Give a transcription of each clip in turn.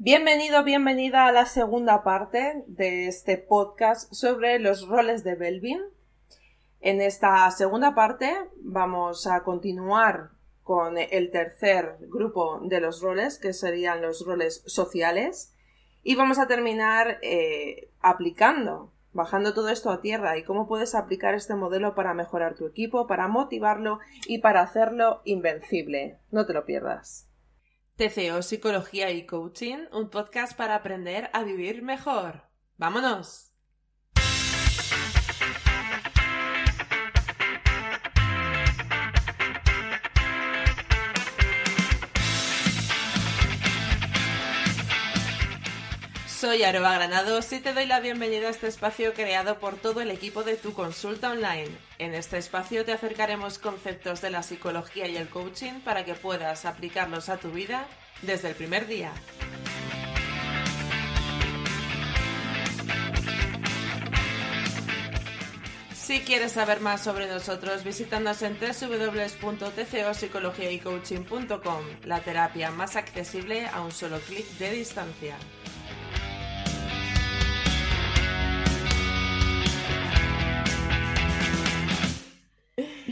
Bienvenido, bienvenida a la segunda parte de este podcast sobre los roles de Belvin. En esta segunda parte vamos a continuar con el tercer grupo de los roles, que serían los roles sociales, y vamos a terminar eh, aplicando, bajando todo esto a tierra y cómo puedes aplicar este modelo para mejorar tu equipo, para motivarlo y para hacerlo invencible. No te lo pierdas. TCO Psicología y Coaching, un podcast para aprender a vivir mejor. ¡Vámonos! Soy Aroba Granados y te doy la bienvenida a este espacio creado por todo el equipo de tu consulta online. En este espacio te acercaremos conceptos de la psicología y el coaching para que puedas aplicarlos a tu vida desde el primer día. Si quieres saber más sobre nosotros, visítanos en www.tcopsicologiaycoaching.com, la terapia más accesible a un solo clic de distancia.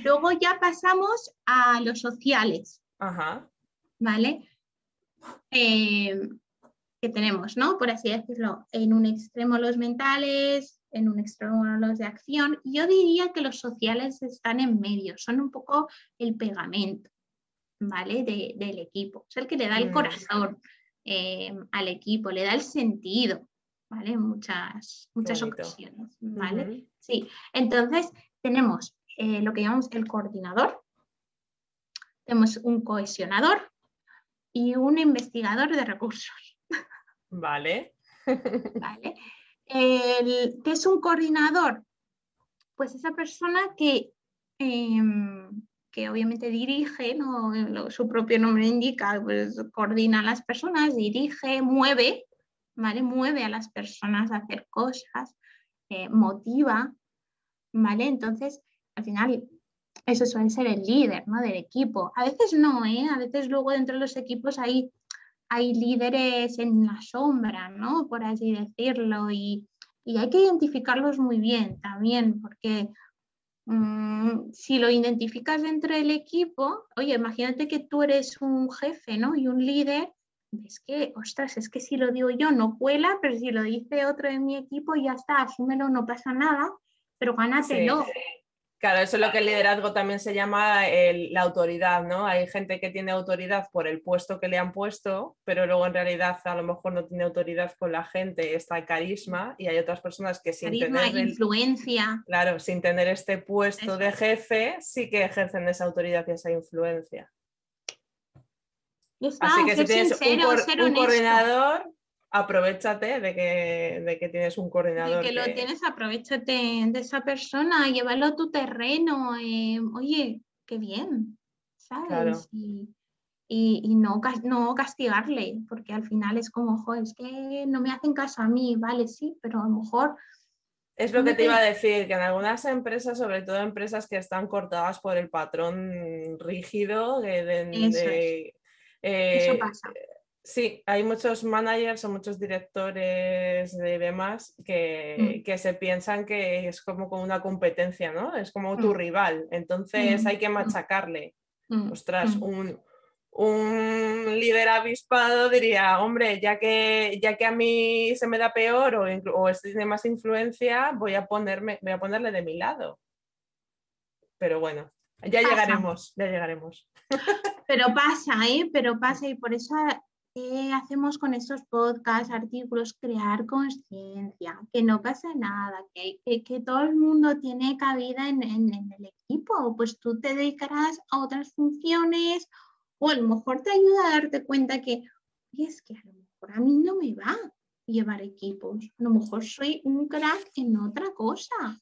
Luego ya pasamos a los sociales. Ajá. ¿Vale? Eh, que tenemos, ¿no? Por así decirlo, en un extremo los mentales, en un extremo los de acción. Yo diría que los sociales están en medio, son un poco el pegamento, ¿vale? del equipo. Es el que le da el mm. corazón eh, al equipo, le da el sentido, ¿vale? En muchas, muchas ocasiones, ¿vale? Sí, entonces tenemos eh, lo que llamamos el coordinador, tenemos un cohesionador y un investigador de recursos. Vale. vale. ¿Qué es un coordinador? Pues esa persona que, em, que obviamente dirige, ¿no? su propio nombre indica, pues coordina a las personas, dirige, mueve, ¿vale? Mueve a las personas a hacer cosas, eh, motiva, ¿vale? Entonces, al final eso suele ser el líder ¿no? del equipo. A veces no, ¿eh? a veces luego dentro de los equipos hay, hay líderes en la sombra, ¿no? por así decirlo, y, hay que identificarlos muy bien también, porque mm, si lo identificas dentro del equipo, oye, imagínate que tú eres un jefe ¿no? y un líder, es que, ostras, es que si lo digo yo no cuela, pero si lo dice otro de mi equipo ya está, asúmelo, no pasa nada, pero gánatelo. Claro, eso es lo que el liderazgo también se llama la autoridad, ¿no? Hay gente que tiene autoridad por el puesto que le han puesto, pero luego en realidad a lo mejor no tiene autoridad con la gente, está el carisma, y hay otras personas que sin tener influencia. Claro, sin tener este puesto de jefe, sí que ejercen esa autoridad y esa influencia. Así que si tienes un coordinador, aprovechate de que, que, tienes un coordinador. De que, lo tienes, aprovechate de esa persona, llévalo a tu terreno. Eh, oye, qué bien, ¿sabes? Y, no, no castigarle, porque al final es como, ojo, es que no me hacen caso a mí, vale, sí, pero a lo mejor... Es lo que te iba a decir, que en algunas empresas, sobre todo empresas que están cortadas por el patrón rígido de, Eso eh, pasa Sí, hay muchos managers o muchos directores de demás mm. que, se piensan que es como, una competencia, ¿no? Es como tu mm. rival, entonces mm. hay que machacarle. Ostras, un, líder avispado diría, hombre, ya que, ya que a mí se me da peor o, o tiene más influencia, voy a, ponerme, voy a ponerle de mi lado. Pero bueno, ya llegaremos, ya llegaremos. Pero pasa, ¿eh? Pero pasa y por eso ¿Qué hacemos con estos podcasts, artículos? Crear conciencia, que no pasa nada, que, que, todo el mundo tiene cabida en, el equipo, pues tú te dedicarás a otras funciones o a lo mejor te ayuda a darte cuenta que, es que a lo mejor a mí no me va llevar equipos, a lo mejor soy un crack en otra cosa.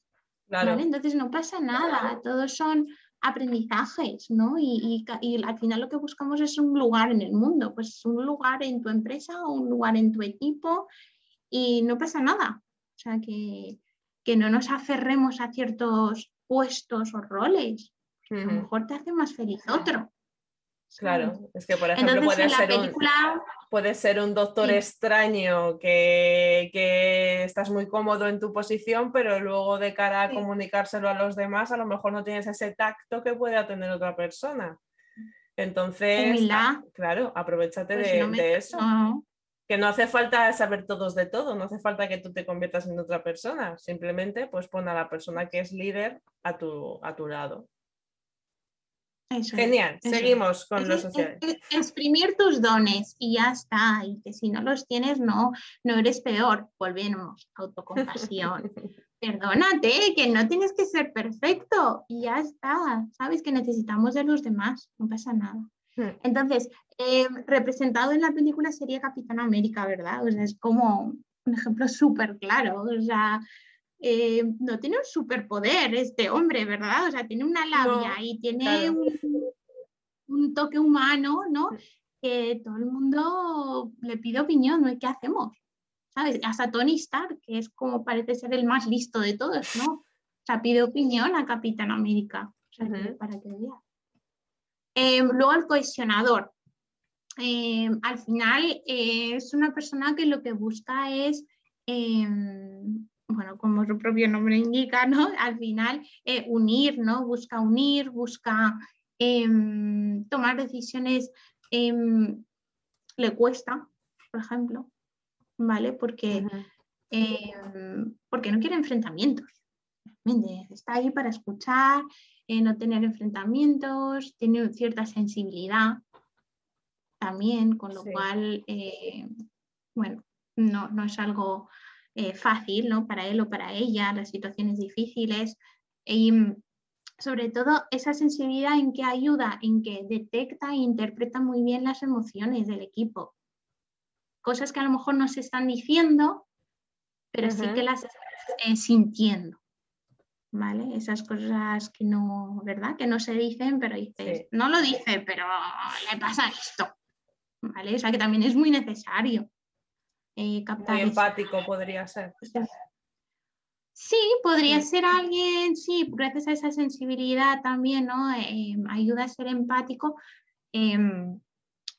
Entonces no pasa nada, todos son aprendizajes, ¿no? Y, al final lo que buscamos es un lugar en el mundo, pues un lugar en tu empresa o un lugar en tu equipo y no pasa nada. O sea, que, no nos aferremos a ciertos puestos o roles. A lo mejor te hace más feliz otro. Claro, es que por ejemplo puede, ser un, puede ser un doctor extraño que, que, estás muy cómodo en tu posición, pero luego de cara a comunicárselo a los demás, a lo mejor no tienes ese tacto que pueda tener otra persona. Entonces, claro, aprovechate pues de, eso. Que no hace falta saber todos de todo, no hace falta que tú te conviertas en otra persona, simplemente pues pon a la persona que es líder a tu, a tu lado. Genial, seguimos con los sociales. exprimir tus dones y ya está. Y que si no los tienes, no, no eres peor. Volvemos, autocompasión. Perdónate, que no tienes que ser perfecto y ya está. Sabes que necesitamos de los demás, no pasa nada. Hmm. Entonces, eh, representado en la película sería Capitán América, ¿verdad? O sea, es como un ejemplo súper claro. O sea, eh, no tiene un superpoder este hombre, ¿verdad? O sea, tiene una labia y tiene un, toque humano, ¿no? Que todo el mundo le pide opinión, ¿no? ¿Qué hacemos? ¿Sabes? Hasta Tony Stark, que es como parece ser el más listo de todos, ¿no? O sea, pide opinión a Capitán América, o sea, para que vea. Em, luego el cohesionador. Em, al final eh, es una persona que lo que busca es em, bueno, como su propio nombre indica, ¿no? Al final, eh, unir, ¿no? Busca unir, busca em, tomar decisiones, em, le cuesta, por ejemplo, ¿vale? Porque, em, porque no quiere enfrentamientos. Está ahí para escuchar, eh, no tener enfrentamientos, tiene cierta sensibilidad también, con lo cual, eh, bueno, no, no es algo eh, fácil ¿no? para él o para ella, las situaciones difíciles. Y mm, sobre todo esa sensibilidad en que ayuda, en que detecta e interpreta muy bien las emociones del equipo. Cosas que a lo mejor no se están diciendo, pero sí que las estás eh, sintiendo. ¿Vale? Esas cosas que no, ¿verdad? Que no se dicen, pero dices, no lo dice, pero le pasa esto. ¿Vale? O sea que también es muy necesario. Eh, muy empático podría ser. Sí, podría ser alguien, sí, gracias a esa sensibilidad también, ¿no? Em, ayuda a ser empático, em,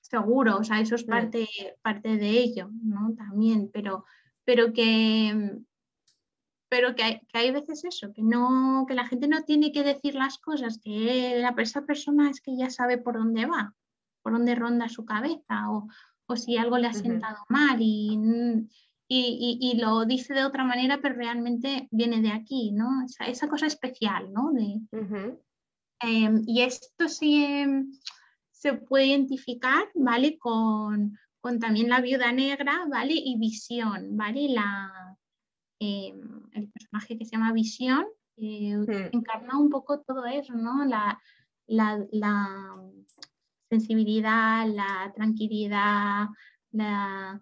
seguro, o sea, eso es parte, parte de ello, ¿no? También, pero, pero que, pero que hay, que hay, veces eso, que no, que la gente no tiene que decir las cosas, que la, esa persona es que ya sabe por dónde va, por dónde ronda su cabeza, o, o si algo le ha sentado mal y, y, lo dice de otra manera, pero realmente viene de aquí, ¿no? Esa, esa cosa especial, ¿no? De, em, y esto sí em, se puede identificar, ¿vale? Con, con, también la viuda negra, ¿vale? Y visión, ¿vale? La, em, el personaje que se llama visión eh, encarna un poco todo eso, ¿no? la, la sensibilidad, la tranquilidad, la,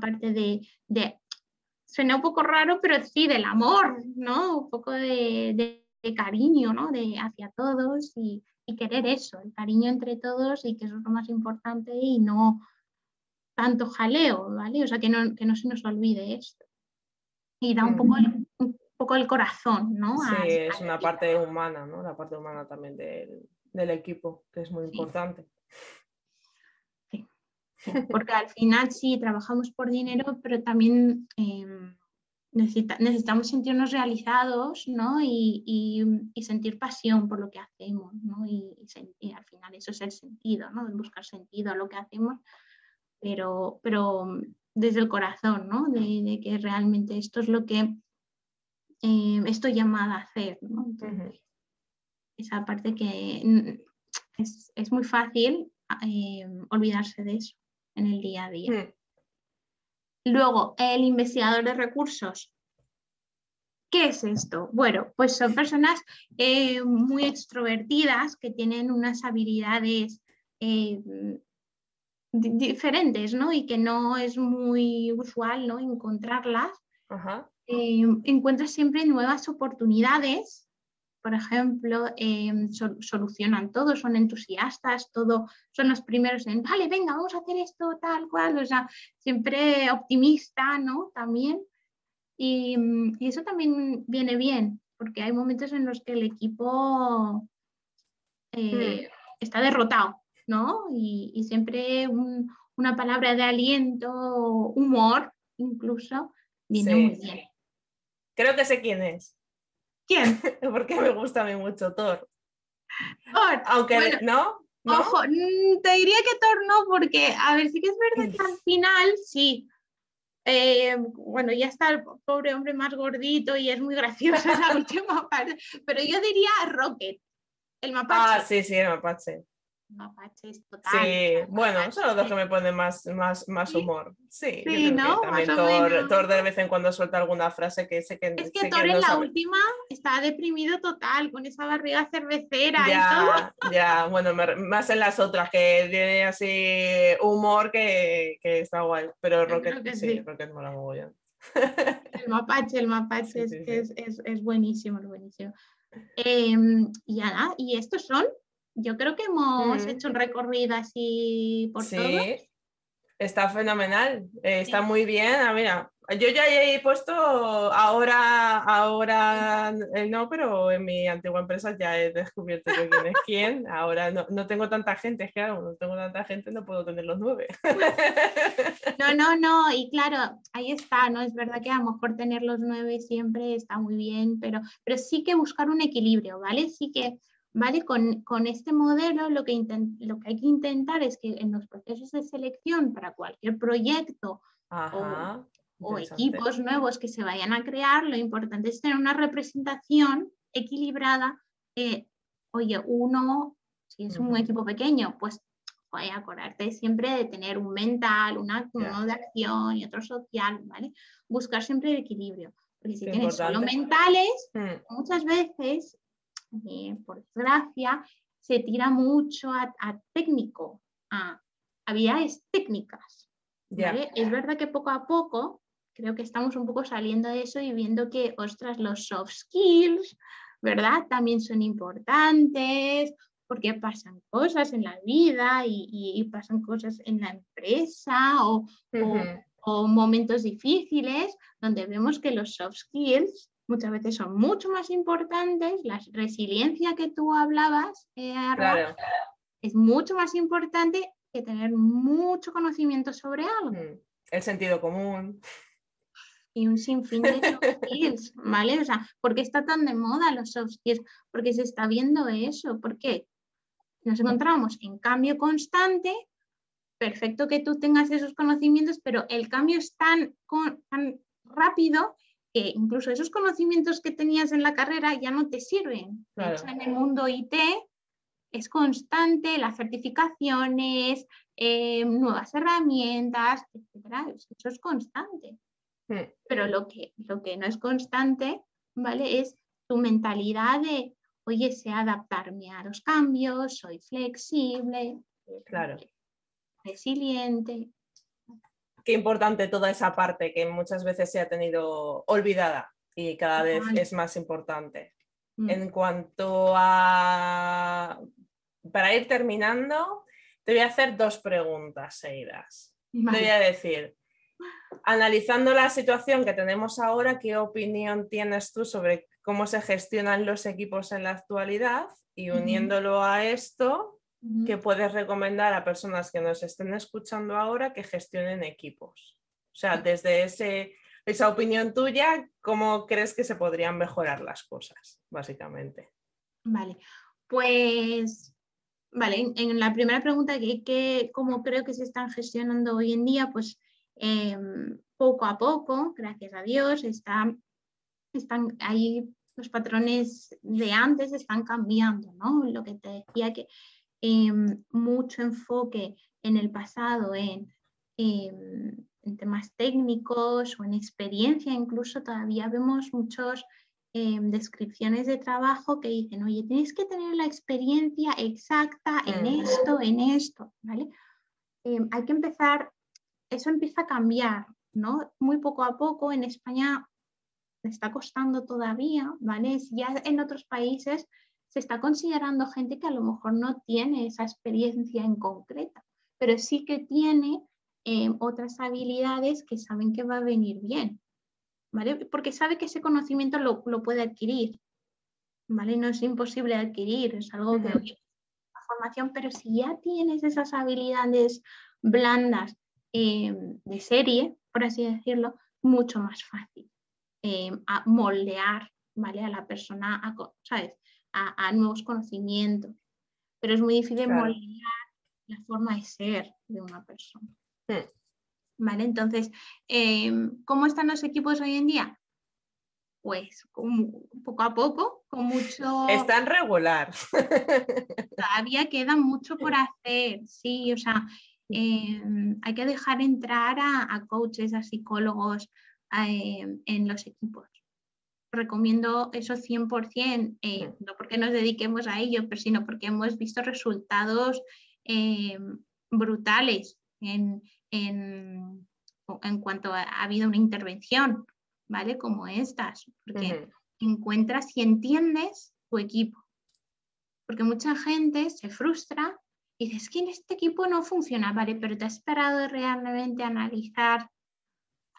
parte de, suena un poco raro, pero sí del amor, ¿no? Un poco de, cariño, ¿no? De, hacia todos y, querer eso, el cariño entre todos y que eso es lo más importante y no tanto jaleo, ¿vale? O sea, que no, que no se nos olvide esto. Y da un poco el, un poco el corazón, ¿no? Sí, es una parte humana, ¿no? La parte humana también del, equipo, que es muy importante porque al final sí trabajamos por dinero, pero también em, necesitamos sentirnos realizados ¿no? y, sentir pasión por lo que hacemos. ¿no? Y, al final eso es el sentido, ¿no? buscar sentido a lo que hacemos, pero, pero desde el corazón, ¿no? de, que realmente esto es lo que em, estoy llamada a hacer. ¿no? Esa parte que es, es muy fácil em, olvidarse de eso en el día a día. Hmm. Luego, el investigador de recursos. ¿Qué es esto? Bueno, pues son personas eh, muy extrovertidas que tienen unas habilidades eh, diferentes, ¿no? Y que no es muy usual, ¿no? Encontrarlas. Eh, encuentras siempre nuevas oportunidades por ejemplo, em, solucionan todo, son entusiastas, todo, son los primeros en, vale, venga, vamos a hacer esto, tal cual, o sea, siempre optimista, ¿no? También. Y, eso también viene bien, porque hay momentos en los que el equipo eh, hmm. está derrotado, ¿no? Y, siempre una palabra de aliento, humor, incluso, viene muy bien. Creo que sé quién es. ¿Quién? Porque me gusta a mí mucho Thor. Aunque, ¿no? Ojo, mm, te diría que Thor no, porque, a ver, sí que es verdad que al final, sí. Eh, bueno, ya está el pobre hombre más gordito y es muy gracioso esa última parte, pero yo diría Rocket, el mapache. Ah, sí, sí, el mapache mapaches total. Sí, bueno, son los dos que me ponen más, más, más humor. Sí, sí ¿no? también Thor, Thor, de vez en cuando suelta alguna frase que sé que. Es que Thor en la última está deprimido total, con esa barriga cervecera ya, y todo. Ya, bueno, más en las otras, que tiene así humor que, que está guay. Pero Rocket, sí, sí, Rocket mola muy bien. El mapache, el mapache es, es, es, es, buenísimo, es buenísimo. Em, y nada, y estos son yo creo que hemos hecho un recorrido así por sí. Está fenomenal, eh, está muy bien. Ah, mira, yo ya he puesto ahora, ahora eh, no, pero en mi antigua empresa ya he descubierto quién es quién. Ahora no, tengo tanta gente, es que no tengo tanta gente, no puedo tener los nueve. No, no, no, y claro, ahí está, ¿no? Es verdad que a lo mejor tener los nueve siempre está muy bien, pero, pero sí que buscar un equilibrio, ¿vale? Sí que ¿Vale? Con, este modelo lo que, lo que hay que intentar es que en los procesos de selección para cualquier proyecto o, equipos nuevos que se vayan a crear, lo importante es tener una representación equilibrada. oye, uno, si es un equipo pequeño, pues voy a acordarte siempre de tener un mental, una, uno de acción y otro social, ¿vale? Buscar siempre el equilibrio. Porque si tienes solo mentales, mm. muchas veces eh, por desgracia, se tira mucho a, técnico, a habilidades técnicas. Es verdad que poco a poco creo que estamos un poco saliendo de eso y viendo que, ostras, los soft skills, ¿verdad? También son importantes porque pasan cosas en la vida y, pasan cosas en la empresa o, o, momentos difíciles donde vemos que los soft skills muchas veces son mucho más importantes. La resiliencia que tú hablabas, eh, es mucho más importante que tener mucho conocimiento sobre algo. Mm, el sentido común. Y un sinfín de soft skills, ¿vale? O sea, ¿por qué está tan de moda los soft skills? Porque se está viendo eso. ¿Por qué? Nos encontramos en cambio constante. Perfecto que tú tengas esos conocimientos, pero el cambio es tan, tan rápido que incluso esos conocimientos que tenías en la carrera ya no te sirven. en el mundo IT es constante, las certificaciones, eh, nuevas herramientas, etc. Eso es constante. Pero lo que, lo que no es constante, ¿vale? Es tu mentalidad de, oye, sé adaptarme a los cambios, soy flexible, claro. resiliente qué importante toda esa parte que muchas veces se ha tenido olvidada y cada vez es más importante. Mm. En cuanto a... Para ir terminando, te voy a hacer dos preguntas seguidas. Te voy a decir, analizando la situación que tenemos ahora, ¿qué opinión tienes tú sobre cómo se gestionan los equipos en la actualidad? Y uniéndolo a esto, que puedes recomendar a personas que nos estén escuchando ahora que gestionen equipos? O sea, desde ese, esa opinión tuya, ¿cómo crees que se podrían mejorar las cosas, básicamente? Vale, pues, vale, en, la primera pregunta, que, ¿cómo creo que se están gestionando hoy en día? Pues em, poco a poco, gracias a Dios, están, están ahí los patrones de antes están cambiando, ¿no? Lo que te decía que Em, mucho enfoque en el pasado en, em, en, temas técnicos o en experiencia, incluso todavía vemos muchas em, descripciones de trabajo que dicen, oye, tienes que tener la experiencia exacta en esto, en esto, ¿vale? hay que empezar, eso empieza a cambiar, ¿no? Muy poco a poco en España está costando todavía, ¿vale? Ya en otros países se está considerando gente que a lo mejor no tiene esa experiencia en concreta, pero sí que tiene eh, otras habilidades que saben que va a venir bien, ¿vale? Porque sabe que ese conocimiento lo, puede adquirir, ¿vale? No es imposible adquirir, es algo que formación, pero si ya tienes esas habilidades blandas eh, de serie, por así decirlo, mucho más fácil eh, a moldear ¿vale? a la persona a, ¿sabes? A, nuevos conocimientos. Pero es muy difícil moldear la forma de ser de una persona. ¿Vale? Entonces, em, ¿cómo están los equipos hoy en día? Pues poco a poco, con mucho... Están regular. Todavía queda mucho por hacer, sí, o sea, em, hay que dejar entrar a, coaches, a psicólogos em, en los equipos. Recomiendo eso 100%, eh, no porque nos dediquemos a ello, pero sino porque hemos visto resultados brutales en, en, cuanto ha, habido una intervención, ¿vale? Como estas, porque encuentras y entiendes tu equipo. Porque mucha gente se frustra y dice, es que en este equipo no funciona, ¿vale? Pero te has esperado realmente analizar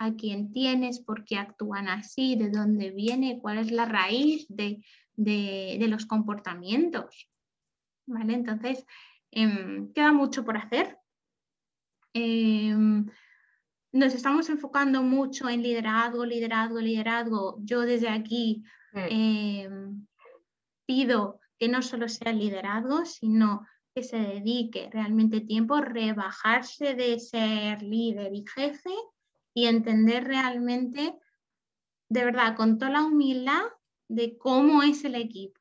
a quién tienes, por qué actúan así, de dónde viene, cuál es la raíz de, los comportamientos. ¿Vale? Entonces, em, queda mucho por hacer, Em, nos estamos enfocando mucho en liderazgo, liderazgo, liderazgo. Yo desde aquí em, pido que no solo sea liderazgo, sino que se dedique realmente tiempo, a rebajarse de ser líder y jefe y entender realmente, de verdad, con toda la humildad de cómo es el equipo.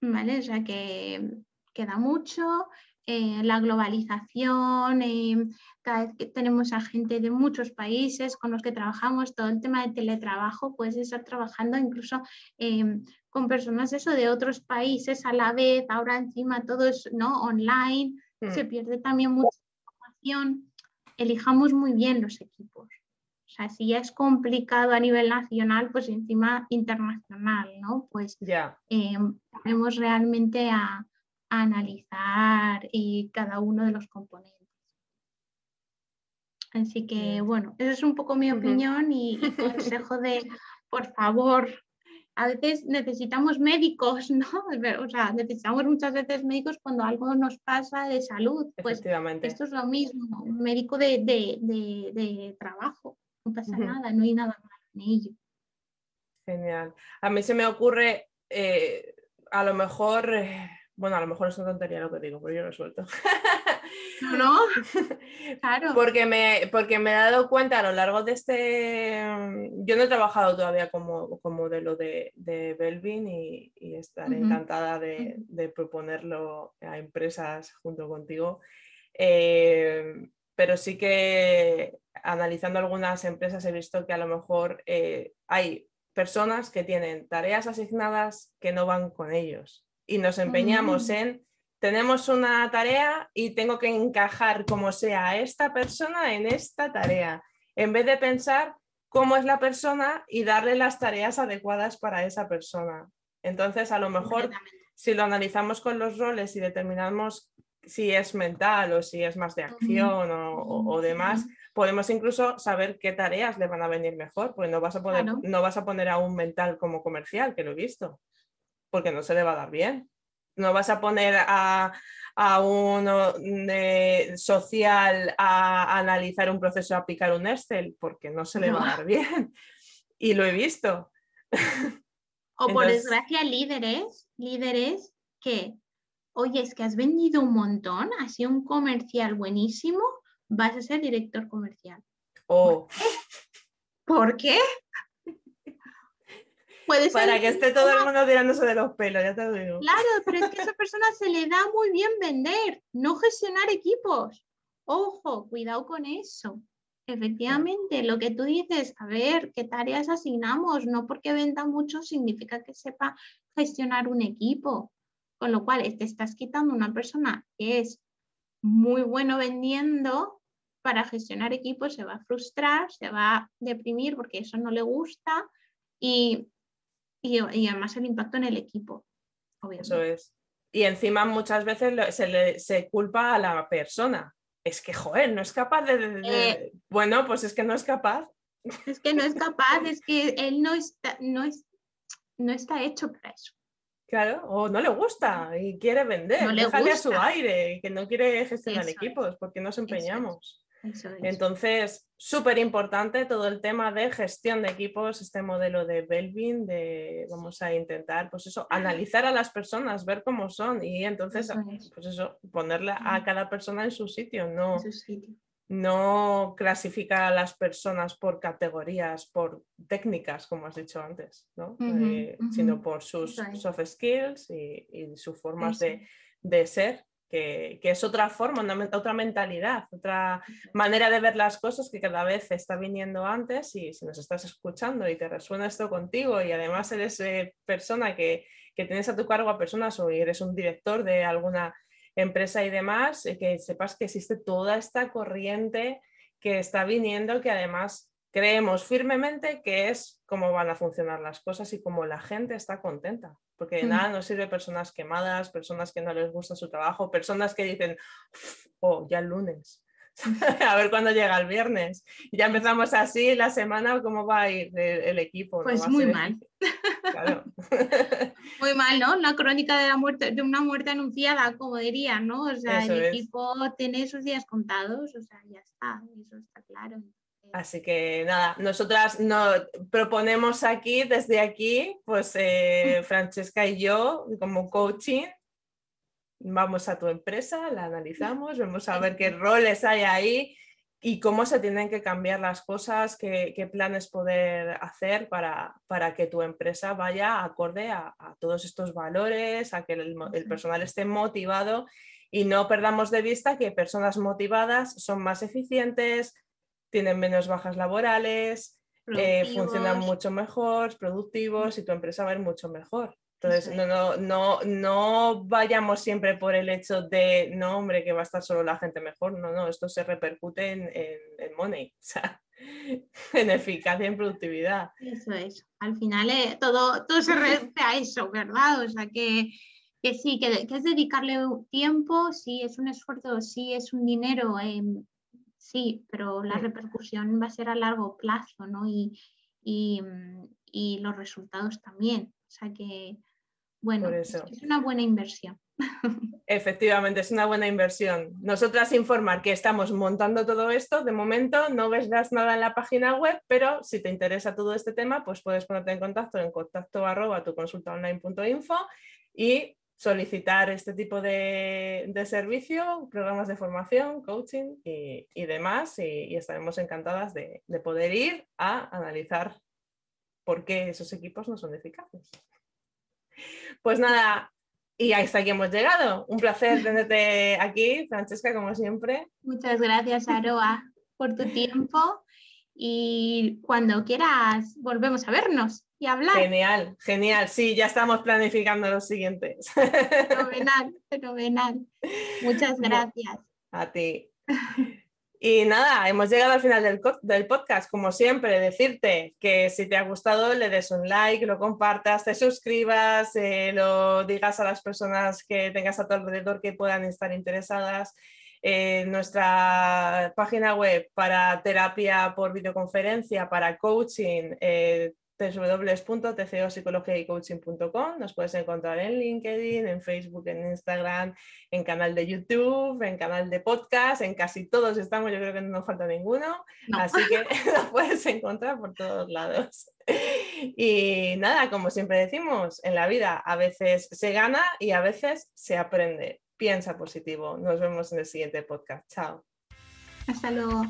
¿Vale? Sea que queda mucho, eh, la globalización, eh, cada vez que tenemos a gente de muchos países con los que trabajamos, todo el tema de teletrabajo, puedes estar trabajando incluso eh, con personas eso, de otros países a la vez, ahora encima todo es ¿no? online, mm. se pierde también mucha información. Elijamos muy bien los equipos. O sea, si ya es complicado a nivel nacional, pues encima internacional, ¿no? Pues ya tenemos realmente a, analizar y cada uno de los componentes. Así que bueno, esa es un poco mi opinión y, consejo de, por favor, a veces necesitamos médicos, ¿no? O sea, necesitamos muchas veces médicos cuando algo nos pasa de salud. Pues esto es lo mismo, un médico de, trabajo, no pasa nada, no hay nada malo en ello. Genial. A mí se me ocurre, eh, a lo mejor... Eh, bueno, a lo mejor es una tontería lo que digo, pero yo lo suelto. No, claro. Porque me, porque me he dado cuenta a lo largo de este. Yo no he trabajado todavía como, modelo de, de Belvin y, estaré encantada de, proponerlo a empresas junto contigo. Eh, pero sí que analizando algunas empresas he visto que a lo mejor eh, hay personas que tienen tareas asignadas que no van con ellos y nos empeñamos en, tenemos una tarea y tengo que encajar como sea a esta persona en esta tarea, en vez de pensar cómo es la persona y darle las tareas adecuadas para esa persona. Entonces, a lo mejor, si lo analizamos con los roles y determinamos si es mental o si es más de acción o, demás, podemos incluso saber qué tareas le van a venir mejor, porque no vas a, poder, no vas a poner a un mental como comercial, que lo he visto porque no se le va a dar bien. No vas a poner a, uno social a, analizar un proceso, a aplicar un Excel, porque no se le va a dar bien. Y lo he visto. O por desgracia, líderes, líderes que, oye, es que has vendido un montón, has sido un comercial buenísimo, vas a ser director comercial. Oh. ¿Por qué? Para que esté todo el mundo tirándose de los pelos, ya te lo digo. Claro, pero es que a esa persona se le da muy bien vender, no gestionar equipos. Ojo, cuidado con eso. Efectivamente, lo que tú dices, a ver, ¿qué tareas asignamos? No porque venda mucho significa que sepa gestionar un equipo. Con lo cual, te estás quitando una persona que es muy bueno vendiendo para gestionar equipos, se va a frustrar, se va a deprimir porque eso no le gusta y y, además el impacto en el equipo. Eso es. Y encima muchas veces se, le, se culpa a la persona. Es que, joder, no es capaz de, eh, Bueno, pues es que no es capaz. Es que no es capaz, es que él no está, no es, no está hecho para eso. Claro, o no le gusta y quiere vender, no déjale a su aire, que no quiere gestionar equipos, porque nos empeñamos. Entonces, súper importante todo el tema de gestión de equipos, este modelo de Belvin, de vamos a intentar, pues eso, analizar a las personas, ver cómo son y entonces, pues eso, ponerle a cada persona en su sitio, no, no clasificar a las personas por categorías, por técnicas, como has dicho antes, ¿no? Eh, sino por sus soft skills y, sus formas de, de ser que, es otra forma, otra mentalidad, otra manera de ver las cosas que cada vez está viniendo antes y si nos estás escuchando y te resuena esto contigo y además eres eh, persona que, que, tienes a tu cargo a personas o eres un director de alguna empresa y demás, eh, que sepas que existe toda esta corriente que está viniendo que además creemos firmemente que es cómo van a funcionar las cosas y cómo la gente está contenta porque de mm. nada nos sirve personas quemadas, personas que no les gusta su trabajo, personas que dicen, oh, ya el lunes, a ver cuándo llega el viernes. ya empezamos así la semana, ¿cómo va a ir el, equipo? Pues muy mal. muy mal, ¿no? La crónica de la muerte, de una muerte anunciada, como dirían, ¿no? O sea, el equipo tiene sus días contados, o sea, ya está, eso está claro. Así que nada, nosotras nos proponemos aquí, desde aquí, pues eh, Francesca y yo, como coaching, vamos a tu empresa, la analizamos, vamos a ver qué roles hay ahí y cómo se tienen que cambiar las cosas, qué, planes poder hacer para, para, que tu empresa vaya acorde a, todos estos valores, a que el, el personal esté motivado y no perdamos de vista que personas motivadas son más eficientes, tienen menos bajas laborales, eh, funcionan mucho mejor, productivos y tu empresa va a ir mucho mejor. Entonces, no, no, no, no vayamos siempre por el hecho de, no, hombre, que va a estar solo la gente mejor. No, no, esto se repercute en, en, money, o sea, en eficacia, en productividad. Eso es. Al final eh, todo, todo se reduce a eso, ¿verdad? O sea, que, que sí, que, que, es dedicarle tiempo, sí, es un esfuerzo, sí, es un dinero. Eh, sí, pero la repercusión va a ser a largo plazo, ¿no? Y, mm, y, los resultados también. O sea que, bueno, es una buena inversión. Efectivamente, es una buena inversión. Nosotras informar que estamos montando todo esto, de momento no ves nada en la página web, pero si te interesa todo este tema, pues puedes ponerte en contacto en contacto arroba tu consulta online.info y solicitar este tipo de, servicio, programas de formación, coaching y, demás, y, estaremos encantadas de, poder ir a analizar por qué esos equipos no son eficaces. Pues nada, y hasta aquí hemos llegado. Un placer tenerte aquí, Francesca, como siempre. Muchas gracias, Aroa, por tu tiempo y cuando quieras volvemos a vernos y hablar. Genial, genial. Sí, ya estamos planificando los siguientes. Fenomenal, fenomenal. Muchas gracias. A ti. Y nada, hemos llegado al final del, podcast. Como siempre, decirte que si te ha gustado, le des un like, lo compartas, te suscribas, eh, lo digas a las personas que tengas a tu alrededor que puedan estar interesadas nuestra página web para terapia por videoconferencia, para coaching, eh, www.tcopsicologiaycoaching.com. Nos puedes encontrar en LinkedIn, en Facebook, en Instagram, en canal de YouTube, en canal de podcast, en casi todos estamos, yo creo que no nos falta ninguno, así que lo puedes encontrar por todos lados. Y nada, como siempre decimos, en la vida a veces se gana y a veces se aprende piensa positivo. Nos vemos en el siguiente podcast. Chao. Hasta luego.